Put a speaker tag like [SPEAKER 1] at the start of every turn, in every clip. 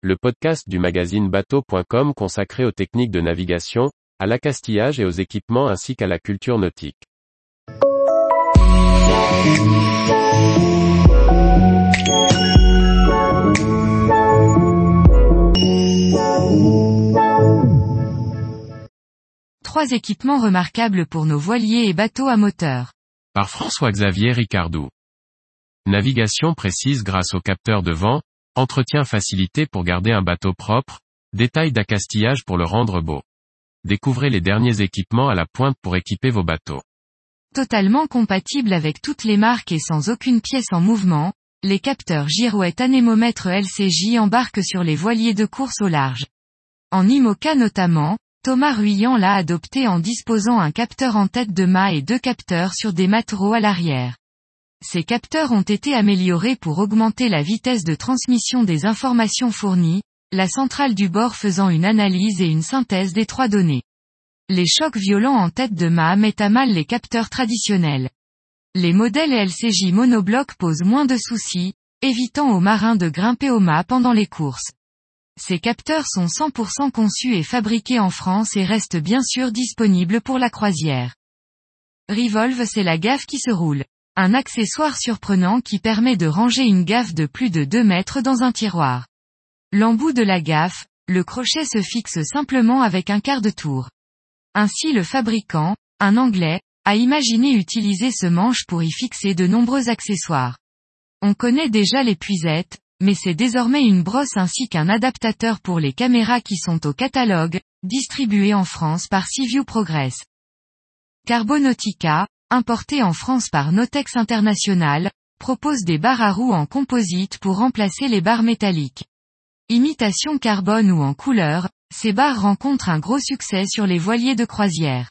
[SPEAKER 1] le podcast du magazine bateau.com consacré aux techniques de navigation, à l'accastillage et aux équipements ainsi qu'à la culture nautique.
[SPEAKER 2] Trois équipements remarquables pour nos voiliers et bateaux à moteur.
[SPEAKER 1] Par François-Xavier Ricardou. Navigation précise grâce au capteur de vent, entretien facilité pour garder un bateau propre, détails d'accastillage pour le rendre beau. Découvrez les derniers équipements à la pointe pour équiper vos bateaux.
[SPEAKER 2] Totalement compatible avec toutes les marques et sans aucune pièce en mouvement, les capteurs girouette anémomètre LCJ embarquent sur les voiliers de course au large. En IMOCA notamment, Thomas Ruyant l'a adopté en disposant un capteur en tête de mât et deux capteurs sur des matereaux à l'arrière. Ces capteurs ont été améliorés pour augmenter la vitesse de transmission des informations fournies, la centrale du bord faisant une analyse et une synthèse des trois données. Les chocs violents en tête de mât mettent à mal les capteurs traditionnels. Les modèles LCJ monobloc posent moins de soucis, évitant aux marins de grimper au mât pendant les courses. Ces capteurs sont 100% conçus et fabriqués en France et restent bien sûr disponibles pour la croisière. Revolve c'est la gaffe qui se roule. Un accessoire surprenant qui permet de ranger une gaffe de plus de 2 mètres dans un tiroir. L'embout de la gaffe, le crochet se fixe simplement avec un quart de tour. Ainsi le fabricant, un anglais, a imaginé utiliser ce manche pour y fixer de nombreux accessoires. On connaît déjà les puisettes, mais c'est désormais une brosse ainsi qu'un adaptateur pour les caméras qui sont au catalogue, distribué en France par Seaview Progress. Carbonautica, importé en France par Notex International, propose des barres à roues en composite pour remplacer les barres métalliques. Imitation carbone ou en couleur, ces barres rencontrent un gros succès sur les voiliers de croisière.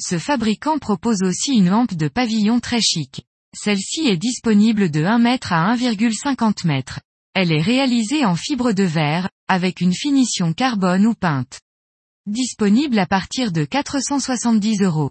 [SPEAKER 2] Ce fabricant propose aussi une lampe de pavillon très chic. Celle-ci est disponible de 1 mètre à 1,50 m. Elle est réalisée en fibre de verre, avec une finition carbone ou peinte. Disponible à partir de 470 euros.